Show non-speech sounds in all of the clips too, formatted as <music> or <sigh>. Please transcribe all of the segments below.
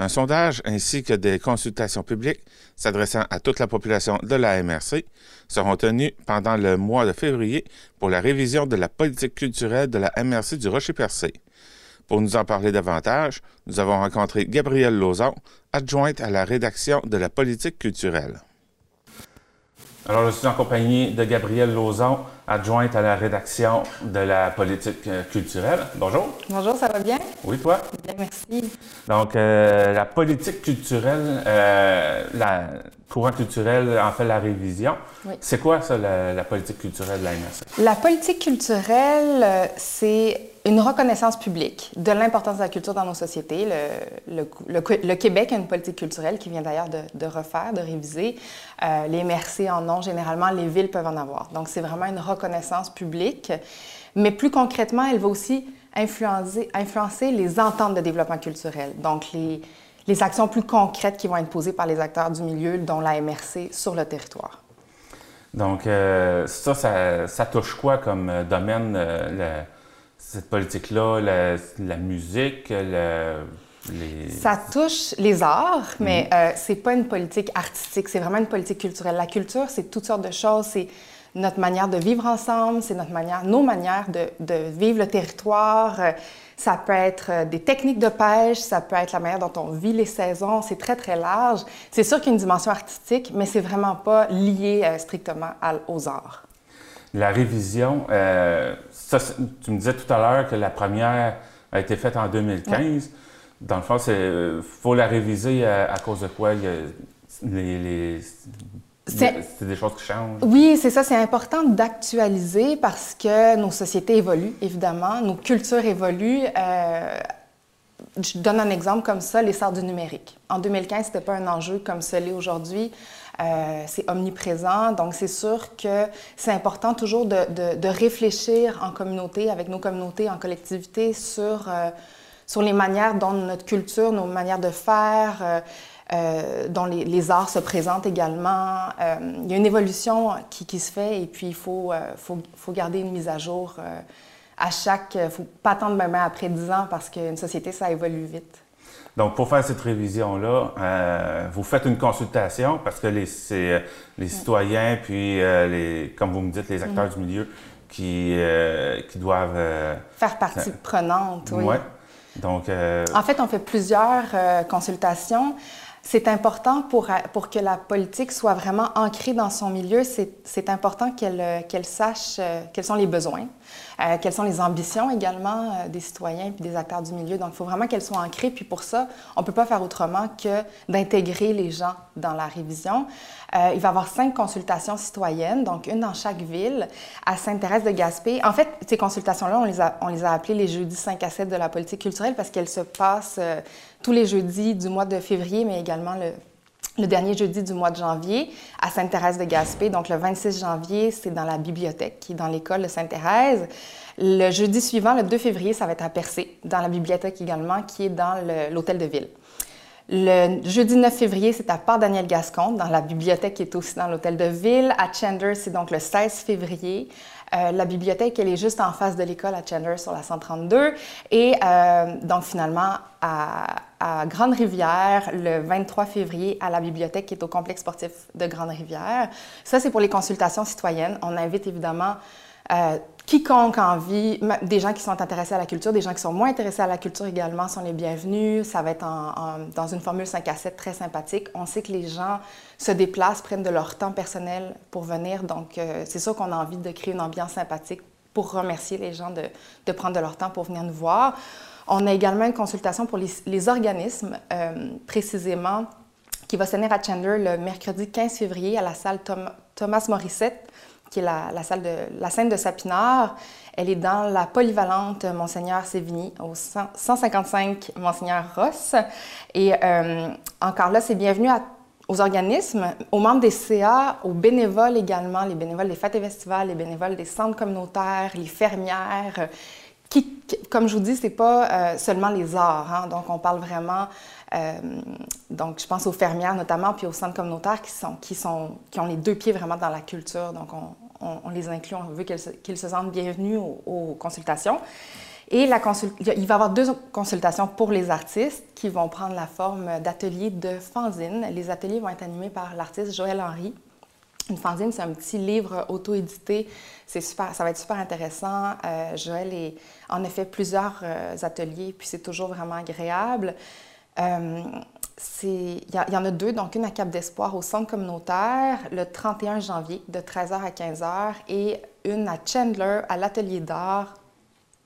Un sondage ainsi que des consultations publiques s'adressant à toute la population de la MRC seront tenus pendant le mois de février pour la révision de la politique culturelle de la MRC du Rocher-Percé. Pour nous en parler davantage, nous avons rencontré Gabrielle Lauzon, adjointe à la rédaction de la politique culturelle. Alors, je suis en compagnie de Gabrielle Lauzon, adjointe à la rédaction de la politique euh, culturelle. Bonjour. Bonjour, ça va bien? Oui, toi? Bien, merci. Donc, euh, la politique culturelle, euh, la courant culturel en fait la révision. Oui. C'est quoi ça, la, politique culturelle de la MRC? La politique culturelle, c'est une reconnaissance publique de l'importance de la culture dans nos sociétés. Le, Québec a une politique culturelle qui vient d'ailleurs de, refaire, de réviser. Euh, les MRC en ont généralement, les villes peuvent en avoir. Donc, c'est vraiment une reconnaissance publique. Mais plus concrètement, elle va aussi influencer, les ententes de développement culturel. Donc, les, les actions plus concrètes qui vont être posées par les acteurs du milieu, dont la MRC, sur le territoire. Donc, euh, ça, ça, touche quoi comme euh, domaine? Cette politique-là, la, musique, les... Ça touche les arts, mais mhm. euh, c'est pas une politique artistique, c'est vraiment une politique culturelle. La culture, c'est toutes sortes de choses. C'est notre manière de vivre ensemble, c'est notre manière, nos manières de, de, vivre le territoire. Euh, ça peut être euh, des techniques de pêche, ça peut être la manière dont on vit les saisons. C'est très, très large. C'est sûr qu'il y a une dimension artistique, mais c'est vraiment pas lié strictement aux arts. La révision, tu me disais tout à l'heure que la première a été faite en 2015. Dans le fond, il euh, faut la réviser à, cause de quoi? les, c'est des choses qui changent? Oui, c'est ça. C'est important d'actualiser parce que nos sociétés évoluent, évidemment. Nos cultures évoluent. Euh, je donne un exemple comme ça, l'essor du numérique. En 2015, ce n'était pas un enjeu comme ce l'est aujourd'hui. Euh, c'est omniprésent. Donc, c'est sûr que c'est important toujours de, réfléchir en communauté, avec nos communautés, en collectivité, sur, euh, sur les manières dont notre culture, nos manières de faire, euh, dont les, arts se présentent également. il y a une évolution qui, se fait et puis il faut, faut, faut garder une mise à jour à chaque... Il ne faut pas attendre même après 10 ans parce qu'une société, ça évolue vite. Donc, pour faire cette révision-là, euh, vous faites une consultation parce que les, c'est euh, les citoyens, puis euh, les, comme vous me dites, les acteurs mm. du milieu qui, qui doivent... faire partie prenante, oui. Ouais. Donc, En fait, on fait plusieurs consultations. C'est important pour, pour que la politique soit vraiment ancrée dans son milieu. C'est important qu'elle qu'elle sache quels sont les besoins, euh, quelles sont les ambitions également euh, des citoyens et des acteurs du milieu? Donc, il faut vraiment qu'elles soient ancrées. Puis pour ça, on ne peut pas faire autrement que d'intégrer les gens dans la révision. Euh, il va y avoir cinq consultations citoyennes, donc une dans chaque ville, à Sainte-Thérèse de Gaspé. En fait, ces consultations-là, on, on les a appelées les jeudis 5 à 7 de la politique culturelle parce qu'elles se passent tous les jeudis du mois de février, mais également le le dernier jeudi du mois de janvier à Sainte-Thérèse de Gaspé. Donc, le 26 janvier, c'est dans la bibliothèque qui est dans l'école de Sainte-Thérèse. Le jeudi suivant, le 2 février, ça va être à Percé, dans la bibliothèque également, qui est dans l'hôtel de ville. Le jeudi 9 février, c'est à Port-Daniel Gascon, dans la bibliothèque qui est aussi dans l'hôtel de ville. À Chandler, c'est donc le 16 février. Euh, la bibliothèque, elle est juste en face de l'école à Chandler sur la 132. Et euh, donc finalement, à, à Grande-Rivière, le 23 février, à la bibliothèque qui est au complexe sportif de Grande-Rivière. Ça, c'est pour les consultations citoyennes. On invite évidemment euh, quiconque a envie, des gens qui sont intéressés à la culture, des gens qui sont moins intéressés à la culture également sont les bienvenus. Ça va être dans une formule 5 à 7 très sympathique. On sait que les gens se déplacent, prennent de leur temps personnel pour venir. Donc, euh, c'est sûr qu'on a envie de créer une ambiance sympathique pour remercier les gens de, de, prendre de leur temps pour venir nous voir. On a également une consultation pour les, organismes, euh, précisément, qui va se tenir à Chandler le mercredi 15 février à la salle Thomas Morissette qui est la, salle de la scène de Sapinard. Elle est dans la polyvalente Monseigneur Sévigny, au 155 Monseigneur Ross. Et euh, encore là, c'est bienvenu aux organismes, aux membres des CA, aux bénévoles également, les bénévoles des fêtes et festivals, les bénévoles des centres communautaires, les fermières. Qui, comme je vous dis, c'est pas euh, seulement les arts. Hein. donc, on parle vraiment euh, donc, je pense aux fermières notamment, puis aux centres communautaires qui, sont, qui, sont, qui ont les deux pieds vraiment dans la culture. Donc, on, les inclut, on veut qu'ils se, se, sentent bienvenus aux, consultations. Et il va y avoir deux consultations pour les artistes qui vont prendre la forme d'ateliers de fanzine. Les ateliers vont être animés par l'artiste Joël Henry. Une fanzine, c'est un petit livre auto-édité. C'est super, ça va être super intéressant. Euh, Joël en a fait plusieurs euh, ateliers, puis c'est toujours vraiment agréable. Euh, il y, en a deux, donc une à Cap d'Espoir au centre communautaire le 31 janvier de 13h à 15h et une à Chandler à l'atelier d'art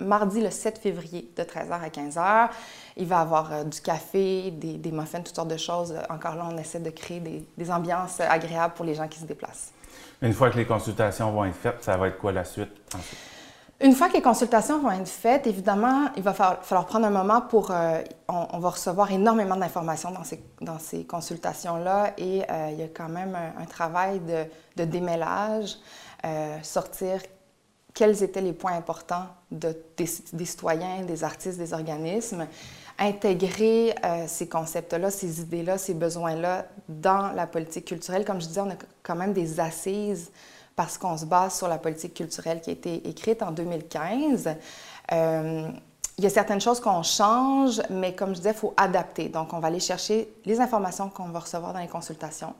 mardi le 7 février de 13h à 15h. Il va y avoir euh, du café, des, muffins, toutes sortes de choses. Encore là, on essaie de créer des, ambiances agréables pour les gens qui se déplacent. Une fois que les consultations vont être faites, ça va être quoi la suite Une fois que les consultations vont être faites, évidemment, il va falloir, prendre un moment pour... Euh, on, va recevoir énormément d'informations dans ces, dans ces consultations-là et euh, il y a quand même un, travail de, de démêlage, sortir quels étaient les points importants de, des, citoyens, des artistes, des organismes, intégrer euh, ces concepts-là, ces idées-là, ces besoins-là dans la politique culturelle. Comme je disais, on a quand même des assises parce qu'on se base sur la politique culturelle qui a été écrite en 2015. Euh, il y a certaines choses qu'on change, mais comme je disais, il faut adapter. Donc, on va aller chercher les informations qu'on va recevoir dans les consultations,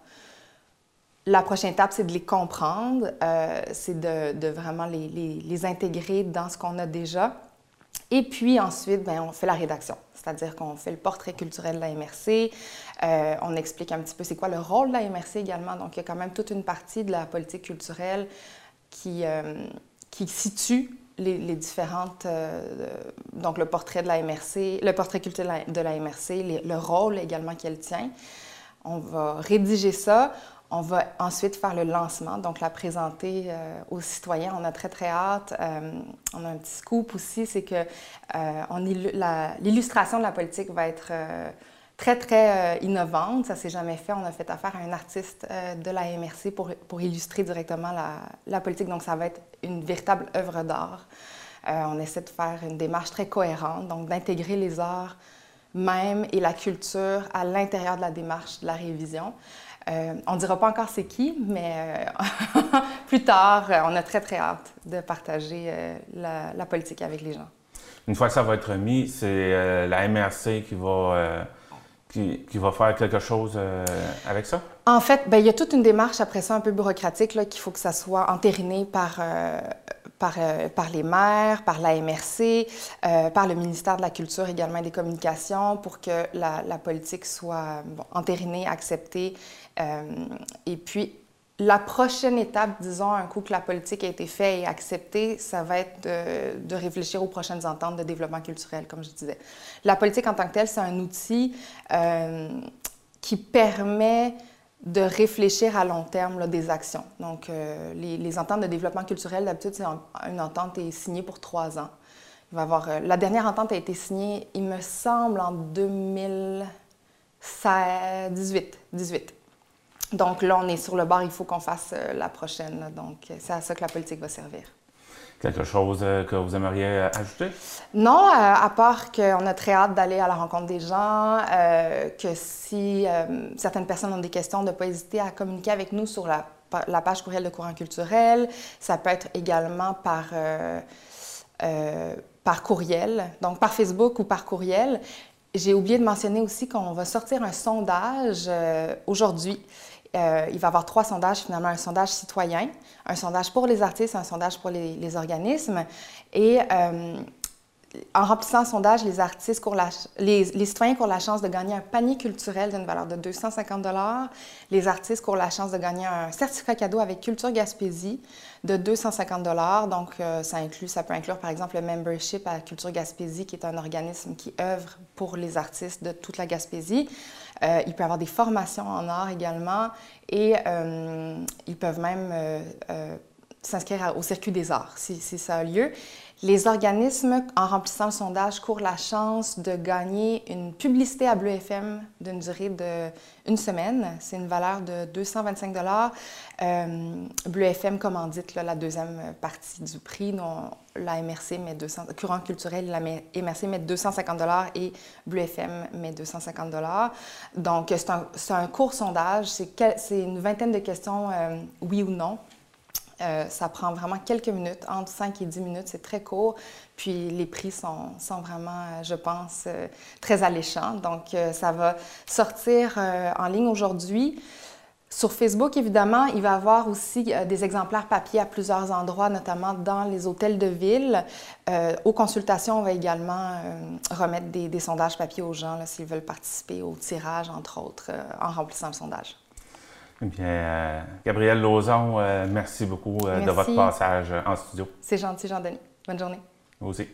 la prochaine étape, c'est de les comprendre, euh, c'est de, vraiment les, intégrer dans ce qu'on a déjà. Et puis ensuite, bien, on fait la rédaction, c'est-à-dire qu'on fait le portrait culturel de la MRC, euh, on explique un petit peu c'est quoi le rôle de la MRC également. Donc, il y a quand même toute une partie de la politique culturelle qui, euh, situe les, différentes. donc, le portrait de la MRC, le portrait culturel de la MRC, le rôle également qu'elle tient. On va rédiger ça. On va ensuite faire le lancement, donc la présenter euh, aux citoyens. On a très, très hâte. Euh, on a un petit scoop aussi, c'est que euh, l'illustration de la politique va être très, très innovante. Ça ne s'est jamais fait. On a fait affaire à un artiste de la MRC pour, illustrer directement la, politique. Donc, ça va être une véritable œuvre d'art. on essaie de faire une démarche très cohérente, donc d'intégrer les arts même et la culture à l'intérieur de la démarche de la révision. Euh, on ne dira pas encore c'est qui, mais euh, <laughs> plus tard, euh, on a très, très hâte de partager la, politique avec les gens. Une fois que ça va être mis, c'est la MRC qui va, qui, va faire quelque chose avec ça? En fait, ben, il y a toute une démarche après ça un peu bureaucratique qu'il faut que ça soit entériné par, par, par, les maires, par la MRC, par le ministère de la Culture également et des Communications pour que la, politique soit entérinée, acceptée et puis, la prochaine étape, disons, un coup que la politique a été faite et acceptée, ça va être de, réfléchir aux prochaines ententes de développement culturel, comme je disais. La politique en tant que telle, c'est un outil euh, qui permet de réfléchir à long terme des actions. Donc, euh, les, ententes de développement culturel, d'habitude, une entente est signée pour trois ans. Il va avoir, la dernière entente a été signée, il me semble, en 2018. 18. Donc là, on est sur le bord, il faut qu'on fasse euh, la prochaine. Donc, c'est à ça que la politique va servir. Quelque chose euh, que vous aimeriez euh, ajouter? Non, à part qu'on a très hâte d'aller à la rencontre des gens, que si certaines personnes ont des questions, de ne pas hésiter à communiquer avec nous sur la, la, page courriel de courant culturel. Ça peut être également par, par courriel, donc par Facebook ou par courriel. J'ai oublié de mentionner aussi qu'on va sortir un sondage aujourd'hui euh, il va y avoir trois sondages, finalement, un sondage citoyen, un sondage pour les artistes, un sondage pour les, organismes. Et euh, en remplissant le sondage, les, artistes les, citoyens courent la chance de gagner un panier culturel d'une valeur de 250 Les artistes courent la chance de gagner un certificat cadeau avec Culture Gaspésie de 250 Donc, euh, ça, inclut, ça peut inclure, par exemple, le membership à Culture Gaspésie, qui est un organisme qui œuvre pour les artistes de toute la Gaspésie. Euh, il peut avoir des formations en art également et euh, ils peuvent même euh, s'inscrire au circuit des arts si, ça a lieu. Les organismes, en remplissant le sondage, courent la chance de gagner une publicité à Bleu FM d'une durée d'une semaine. C'est une valeur de 225 euh, Bleu FM commandite là, la deuxième partie du prix. dont la MRC met 200, Courant culturel, la MRC met 250 et Bleu FM met 250 Donc, c'est un, un, court sondage. C'est une vingtaine de questions, euh, oui ou non. Euh, ça prend vraiment quelques minutes, entre 5 et 10 minutes, c'est très court. Puis les prix sont, vraiment, euh, je pense, euh, très alléchants. Donc, ça va sortir en ligne aujourd'hui. Sur Facebook, évidemment, il va y avoir aussi des exemplaires papier à plusieurs endroits, notamment dans les hôtels de ville. aux consultations, on va également remettre des, des, sondages papier aux gens s'ils veulent participer au tirage, entre autres, en remplissant le sondage. Eh bien, euh, Gabrielle Lauzon, euh, merci beaucoup euh, de votre passage en studio. C'est gentil, Jean-Denis. Bonne journée. Vous aussi.